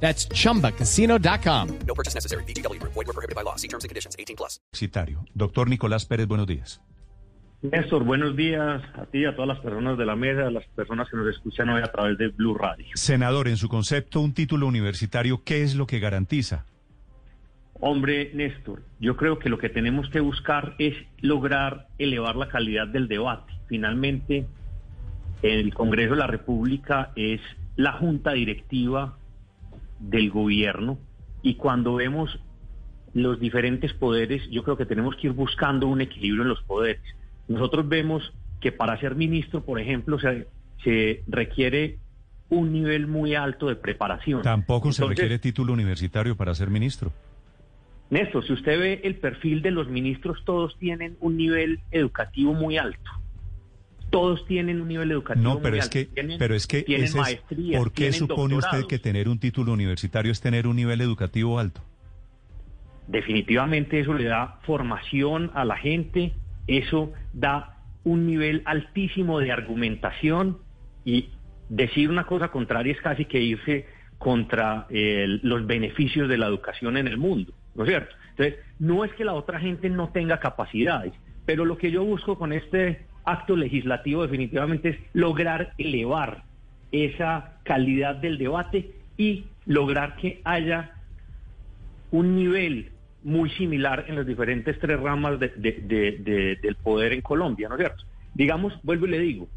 That's chumbacasino.com. No purchase necessary. BGW. Void were prohibited by law. See terms and conditions. 18 plus. Citario. Doctor Nicolás Pérez, buenos días. Néstor, buenos días a ti, a todas las personas de la mesa, a las personas que nos escuchan hoy a través de Blue Radio. Senador, en su concepto, un título universitario, ¿qué es lo que garantiza? Hombre, Néstor, yo creo que lo que tenemos que buscar es lograr elevar la calidad del debate. Finalmente, el Congreso de la República es la junta directiva del gobierno y cuando vemos los diferentes poderes, yo creo que tenemos que ir buscando un equilibrio en los poderes. Nosotros vemos que para ser ministro, por ejemplo, se, se requiere un nivel muy alto de preparación. Tampoco se requiere título universitario para ser ministro. Néstor, si usted ve el perfil de los ministros, todos tienen un nivel educativo muy alto. Todos tienen un nivel educativo No, pero muy es alto. que, Tienen- pero es que, tienen ese maestrías, ¿por qué supone usted que tener un título universitario es tener un nivel educativo alto? Definitivamente eso le da formación a la gente, eso da un nivel altísimo de argumentación y decir una cosa contraria es casi que irse contra eh, los beneficios de la educación en el mundo, ¿no es cierto? Entonces, no es que la otra gente no tenga capacidades, pero lo que yo busco con este acto legislativo definitivamente es lograr elevar esa calidad del debate y lograr que haya un nivel muy similar en las diferentes tres ramas de- de- de- de- del poder en Colombia, ¿no es cierto? Digamos, vuelvo y le digo,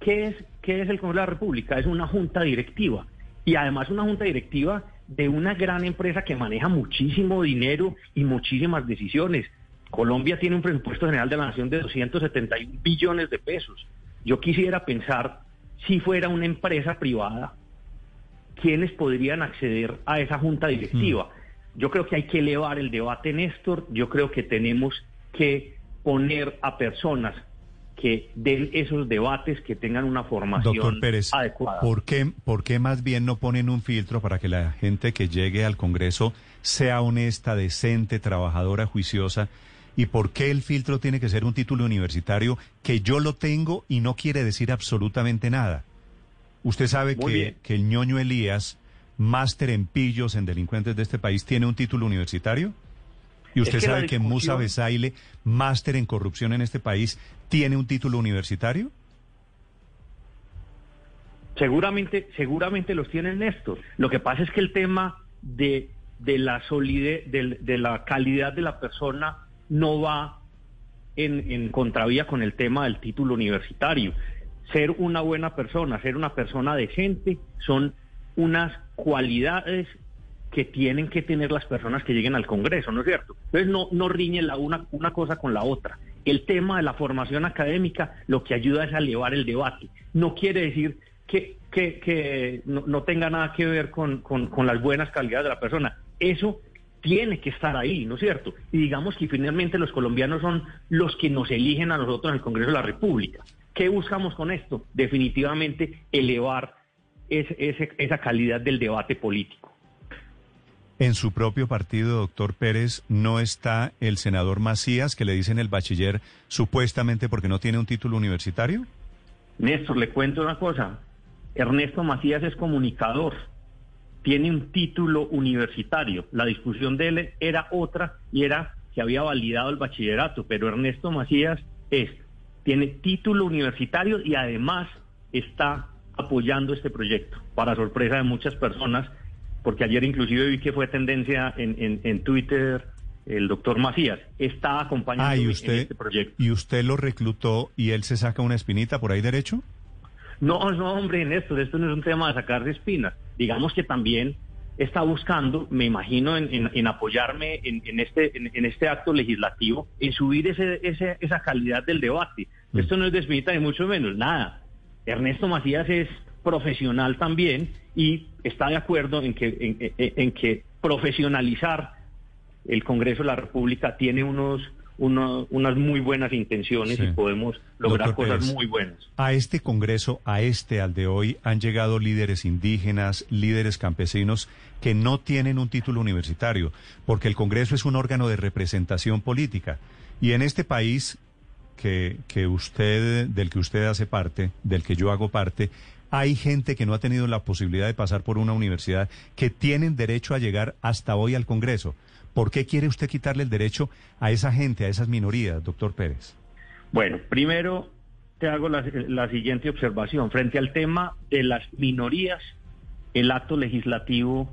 ¿qué es, qué es el Congreso de la República? Es una junta directiva y además una junta directiva de una gran empresa que maneja muchísimo dinero y muchísimas decisiones. Colombia tiene un presupuesto general de la nación de 271 billones de pesos. Yo quisiera pensar si fuera una empresa privada, quiénes podrían acceder a esa junta directiva. Yo creo que hay que elevar el debate, Néstor. Yo creo que tenemos que poner a personas que den esos debates, que tengan una formación Doctor Pérez, adecuada. ¿por qué, ¿por qué más bien no ponen un filtro para que la gente que llegue al Congreso sea honesta, decente, trabajadora, juiciosa? ¿Y por qué el filtro tiene que ser un título universitario que yo lo tengo y no quiere decir absolutamente nada? Usted sabe que, el ñoño Elías, máster en pillos en delincuentes de este país, tiene un título universitario. ¿Y usted que sabe que Musa Besaile, máster en corrupción en este país, tiene un título universitario? Seguramente, seguramente los tienen Néstor. Lo que pasa es que el tema de, de la solidez, de, de la calidad de la persona no va en, en contravía con el tema del título universitario. Ser una buena persona, ser una persona decente, son unas cualidades que tienen que tener las personas que lleguen al Congreso, ¿no es cierto? Entonces no, no riñe la una, una cosa con la otra. El tema de la formación académica lo que ayuda es a elevar el debate. No quiere decir que, que, que no, no tenga nada que ver con, con, con las buenas calidades de la persona. Eso tiene que estar ahí, ¿no es cierto? Y digamos que finalmente los colombianos son los que nos eligen a nosotros en el Congreso de la República. ¿Qué buscamos con esto? Definitivamente elevar ese- ese- esa calidad del debate político. En su propio partido, doctor Pérez, no está el senador Macías, que le dicen el bachiller, supuestamente porque no tiene un título universitario. Néstor, le cuento una cosa. Ernesto Macías es comunicador, tiene un título universitario. La discusión de él era otra y era que había validado el bachillerato, pero Ernesto Macías es, tiene título universitario y además está apoyando este proyecto, para sorpresa de muchas personas, porque ayer inclusive vi que fue tendencia en, en- en Twitter el doctor Macías, está acompañando Ah, en este proyecto. y usted lo reclutó y él se saca una espinita por ahí derecho. No, no, hombre, Néstor, esto no es un tema de sacarse espinas. Digamos que también está buscando, me imagino, en, en- en apoyarme en, en este, en, este acto legislativo, en subir ese, ese- esa calidad del debate. Mm. Esto no es de espinita ni mucho menos, nada. Ernesto Macías es profesional también y está de acuerdo en que, en que profesionalizar el Congreso de la República tiene unos, uno- unas muy buenas intenciones Sí. y podemos lograr Doctor cosas Pérez. muy buenas. A este Congreso, a este, al de hoy, han llegado líderes indígenas, líderes campesinos que no tienen un título universitario, porque el Congreso es un órgano de representación política. Y en este país que, que usted, del que usted hace parte, del que yo hago parte, hay gente que no ha tenido la posibilidad de pasar por una universidad que tienen derecho a llegar hasta hoy al Congreso. ¿Por qué quiere usted quitarle el derecho a esa gente, a esas minorías, doctor Pérez? Bueno, primero te hago la, siguiente observación. Frente al tema de las minorías, el acto legislativo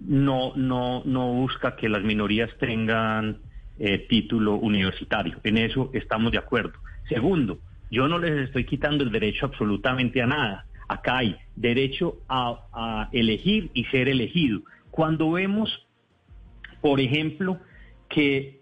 no, no, no busca que las minorías tengan eh, título universitario. En eso estamos de acuerdo. Segundo, yo no les estoy quitando el derecho absolutamente a nada. Acá hay derecho a elegir y ser elegido. Cuando vemos, por ejemplo, que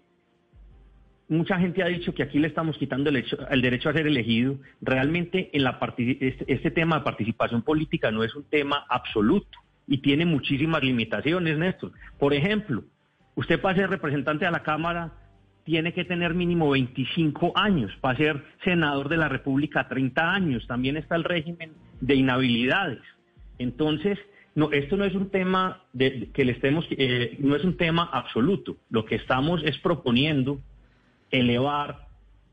mucha gente ha dicho que aquí le estamos quitando el, derecho a ser elegido. Realmente en la este, este tema de participación política no es un tema absoluto y tiene muchísimas limitaciones, Néstor. Por ejemplo, usted para ser representante de la Cámara tiene que tener mínimo 25 años, para ser senador de la República 30 años, también está el régimen de inhabilidades. Entonces, no, esto no es un tema de, que le estemos, eh, no es un tema absoluto. Lo que estamos es proponiendo elevar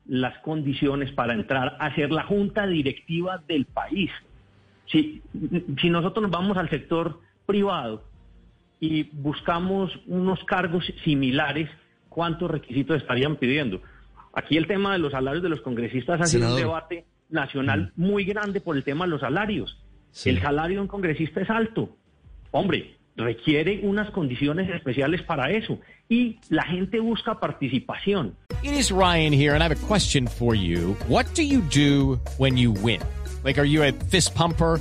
las condiciones para entrar a ser la junta directiva del país. Si, si nosotros nos vamos al sector privado y buscamos unos cargos similares, ¿cuántos requisitos estarían pidiendo? Aquí el tema de los salarios de los congresistas ha sido un debate nacional muy grande por el tema de los salarios. Sí. El salario de un congresista es alto. Hombre, requiere unas condiciones especiales para eso. Y la gente busca participación. It is Ryan here, and I have a question for you. What do you do when you win? Like, are you a fist pumper?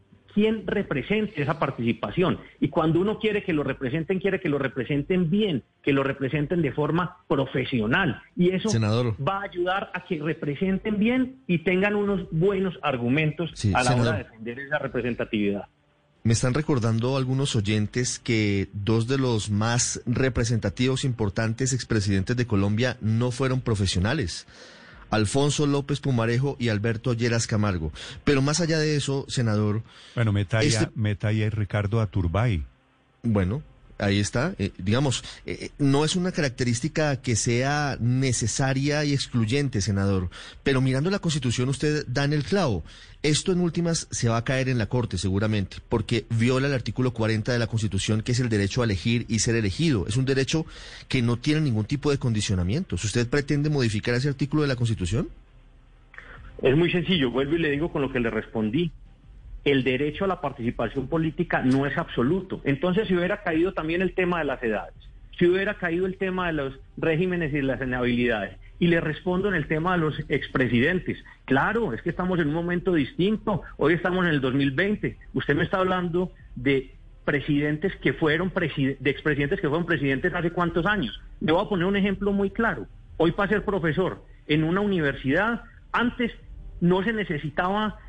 quién represente esa participación. Y cuando uno quiere que lo representen, quiere que lo representen bien, que lo representen de forma profesional. Y eso Senador. va a ayudar a que representen bien y tengan unos buenos argumentos Sí, a la senador. hora de defender esa representatividad. Me están recordando algunos oyentes que dos de los más representativos, importantes expresidentes de Colombia no fueron profesionales. Alfonso López Pumarejo y Alberto Lleras Camargo. Pero más allá de eso, senador, Bueno, meta ahí, Este- a- meta ahí a Ricardo Aturbay. bueno, ahí está. Eh, digamos, eh, eh, no es una característica que sea necesaria y excluyente, senador. Pero mirando la Constitución, usted da en el clavo. Esto en últimas se va a caer en la Corte, seguramente, porque viola el artículo 40 de la Constitución, que es el derecho a elegir y ser elegido. Es un derecho que no tiene ningún tipo de condicionamientos. ¿Usted pretende modificar ese artículo de la Constitución? Es muy sencillo, vuelvo y le digo con lo que le respondí. El derecho a la participación política no es absoluto. Entonces, si hubiera caído también el tema de las edades, si hubiera caído el tema de los regímenes y las inhabilidades, y le respondo en el tema de los expresidentes. Claro, es que estamos en un momento distinto. Hoy estamos en el 2020. Usted me está hablando de presidentes que fueron preside- de expresidentes que fueron presidentes hace cuántos años. Yo voy a poner un ejemplo muy claro. Hoy para ser profesor en una universidad, antes no se necesitaba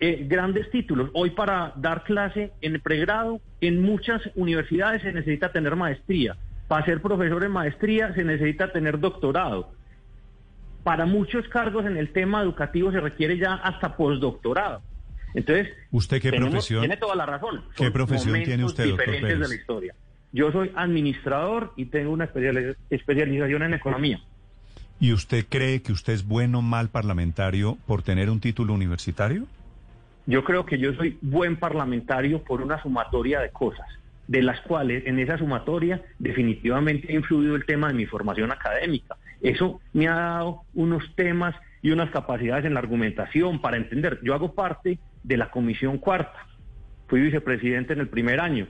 eh, grandes títulos. Hoy para dar clase en pregrado, en muchas universidades se necesita tener maestría. Para ser profesor en maestría se necesita tener doctorado. Para muchos cargos en el tema educativo se requiere ya hasta postdoctorado. Entonces, ¿Usted qué tenemos- profesión? Tiene toda la razón. ¿Qué Son profesión tiene usted, doctor diferentes Pérez? de la historia. Yo soy administrador y tengo una especiali- especialización en economía. ¿Y usted cree que usted es bueno o mal parlamentario por tener un título universitario? Yo creo que yo soy buen parlamentario por una sumatoria de cosas, de las cuales en esa sumatoria definitivamente ha influido el tema de mi formación académica. Eso me ha dado unos temas y unas capacidades en la argumentación para entender. Yo hago parte de la Comisión Cuarta, fui vicepresidente en el primer año.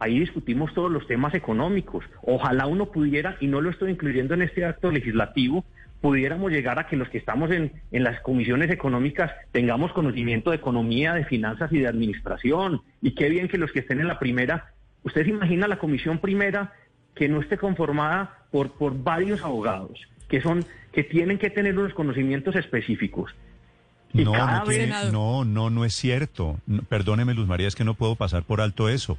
Ahí discutimos todos los temas económicos. Ojalá uno pudiera, y no lo estoy incluyendo en este acto legislativo, pudiéramos llegar a que los que estamos en, en las comisiones económicas tengamos conocimiento de economía, de finanzas y de administración. Y qué bien que los que estén en la primera, usted se imagina la comisión primera que no esté conformada por, por varios abogados, que son, que tienen que tener unos conocimientos específicos. Y No, no, tiene- no, no, no es cierto. No, perdóneme, Luz María, es que no puedo pasar por alto eso.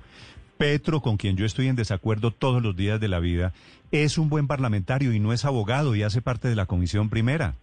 Petro, con quien yo estoy en desacuerdo todos los días de la vida, es un buen parlamentario y no es abogado y hace parte de la comisión primera.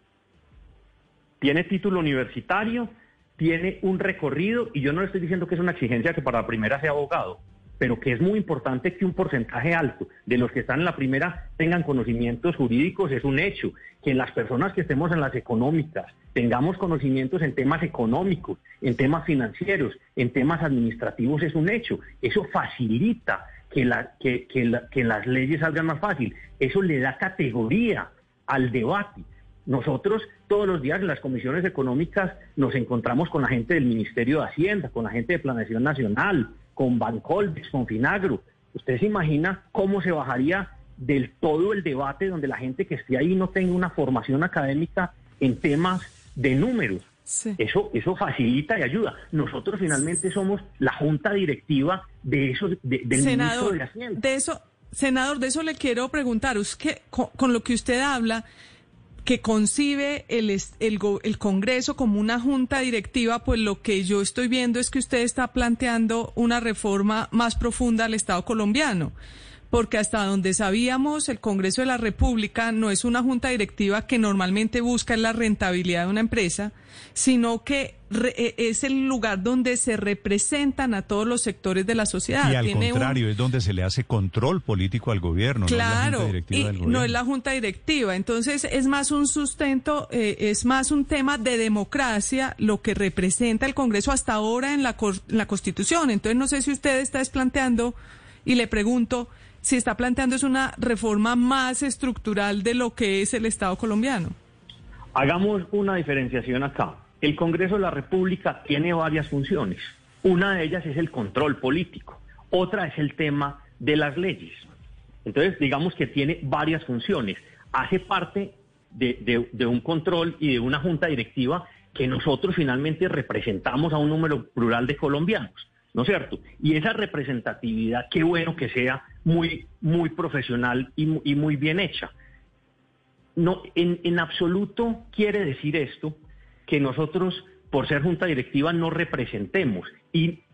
tiene título universitario, tiene un recorrido, y yo no le estoy diciendo que es una exigencia que para la primera sea abogado, pero que es muy importante que un porcentaje alto de los que están en la primera tengan conocimientos jurídicos, es un hecho. Que las personas que estemos en las económicas tengamos conocimientos en temas económicos, en temas financieros, en temas administrativos, es un hecho. Eso facilita que, la, que, que las leyes salgan más fácil. Eso le da categoría al debate. Nosotros todos los días en las comisiones económicas nos encontramos con la gente del Ministerio de Hacienda, con la gente de Planeación Nacional, con Bancoldex, con Finagro. ¿Usted se imagina cómo se bajaría del todo el debate donde la gente que esté ahí no tenga una formación académica en temas de números? Sí. Eso, eso facilita y ayuda. Nosotros finalmente somos la junta directiva de eso, de- del ministro senador, de Hacienda. de eso, senador, de eso le quiero preguntar. Usted, con, con lo que usted habla, que concibe el, el, el Congreso como una junta directiva, pues lo que yo estoy viendo es que usted está planteando una reforma más profunda al Estado colombiano. Porque hasta donde sabíamos, el Congreso de la República no es una junta directiva que normalmente busca la rentabilidad de una empresa, sino que re- eh, es el lugar donde se representan a todos los sectores de la sociedad. y al Tiene un- contrario, es donde se le hace control político al gobierno, no es la Claro, junta directiva y del no es la junta directiva. Entonces es más un sustento, eh, es más un tema de democracia lo que representa el Congreso hasta ahora en la, en la Constitución. Entonces no sé si usted está es planteando, y le pregunto, si está planteando es una reforma más estructural de lo que es el Estado colombiano. Hagamos una diferenciación acá. El Congreso de la República tiene varias funciones. Una de ellas es el control político. Otra es el tema de las leyes. Entonces, digamos que tiene varias funciones. Hace parte de, de- de un control y de una junta directiva que nosotros finalmente representamos a un número plural de colombianos, ¿no es cierto? Y esa representatividad, qué bueno que sea muy, muy profesional y mu- y muy bien hecha. No, en, en absoluto quiere decir esto que nosotros, por ser junta directiva, no representemos. Y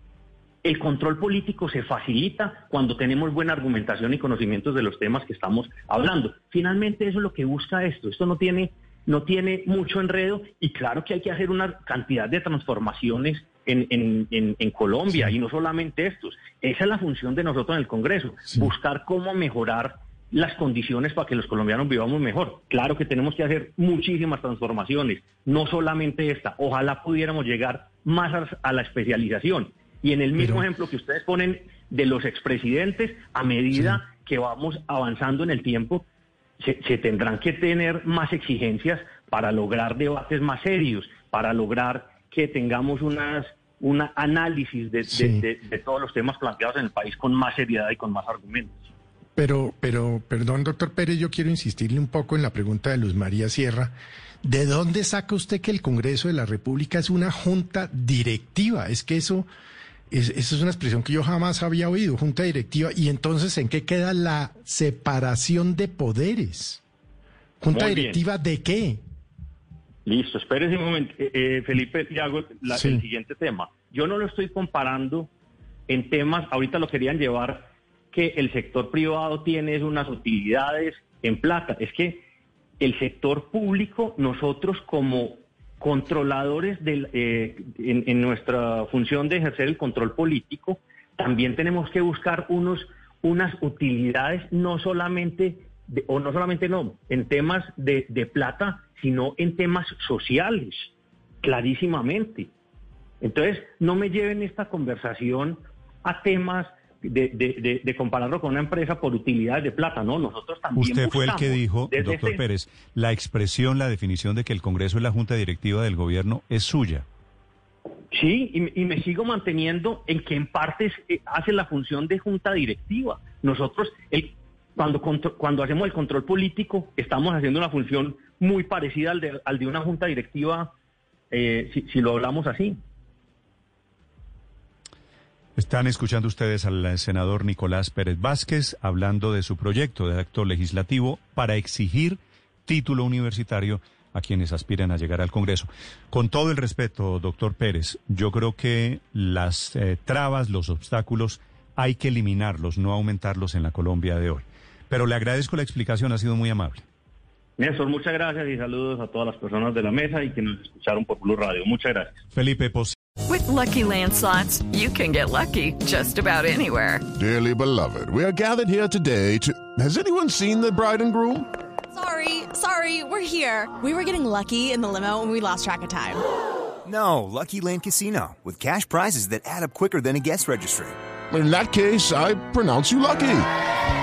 el control político se facilita cuando tenemos buena argumentación y conocimientos de los temas que estamos hablando. Finalmente eso es lo que busca esto. Esto no tiene, no tiene mucho enredo y claro que hay que hacer una cantidad de transformaciones en, en- en- en Colombia y no solamente estos. Esa es la función de nosotros en el Congreso, buscar cómo mejorar las condiciones para que los colombianos vivamos mejor. Claro que tenemos que hacer muchísimas transformaciones, no solamente esta. Ojalá pudiéramos llegar más a, la especialización. Y en el mismo ejemplo que ustedes ponen de los expresidentes, a medida que vamos avanzando en el tiempo, se, se tendrán que tener más exigencias para lograr debates más serios, para lograr que tengamos unas un análisis de, de- Sí. de- de todos los temas planteados en el país con más seriedad y con más argumentos. Pero, pero, perdón, doctor Pérez, yo quiero insistirle un poco en la pregunta de Luz María Sierra. ¿De dónde saca usted que el Congreso de la República es una junta directiva? Es que eso, es, eso es una expresión que yo jamás había oído, junta directiva. Y entonces, ¿en qué queda la separación de poderes? ¿Junta Muy bien. directiva de qué? Listo, espérese un momento. Eh, eh, Felipe, le hago la- Sí. el siguiente tema. Yo no lo estoy comparando en temas, ahorita lo querían llevar, que el sector privado tiene unas utilidades en plata. Es que el sector público, nosotros como controladores del, eh, en, en nuestra función de ejercer el control político, también tenemos que buscar unos, unas utilidades, no solamente, de- o no solamente no, en temas de, de plata, sino en temas sociales, clarísimamente. Entonces, no me lleven esta conversación a temas de, de- de- de compararlo con una empresa por utilidades de plata, ¿no? Nosotros también Usted fue el que dijo, doctor ese- Pérez, la expresión, la definición de que el Congreso es la junta directiva del gobierno es suya. Sí, y, me- y me sigo manteniendo en que en parte es- eh, hace la función de junta directiva. Nosotros, el, Cuando, cuando hacemos el control político, estamos haciendo una función muy parecida al de, al de una junta directiva, eh, si, lo hablamos así. Están escuchando ustedes al senador Nicolás Pérez Vázquez hablando de su proyecto de acto legislativo para exigir título universitario a quienes aspiran a llegar al Congreso. Con todo el respeto, doctor Pérez, yo creo que las eh, trabas, los obstáculos, hay que eliminarlos, no aumentarlos en la Colombia de hoy. Pero le agradezco la explicación, ha sido muy amable. Néstor, muchas gracias y saludos a todas las personas de la mesa y que nos escucharon por Blue Radio. Muchas gracias. Felipe, pos With Lucky Land slots, you can get lucky just about anywhere. Dearly beloved, we are gathered here today to. Has anyone seen the bride and groom? Sorry, sorry, we're here. We were getting lucky in the limo and we lost track of time. No, Lucky Land Casino, with cash prizes that add up quicker than a guest registry. In that case, I pronounce you lucky.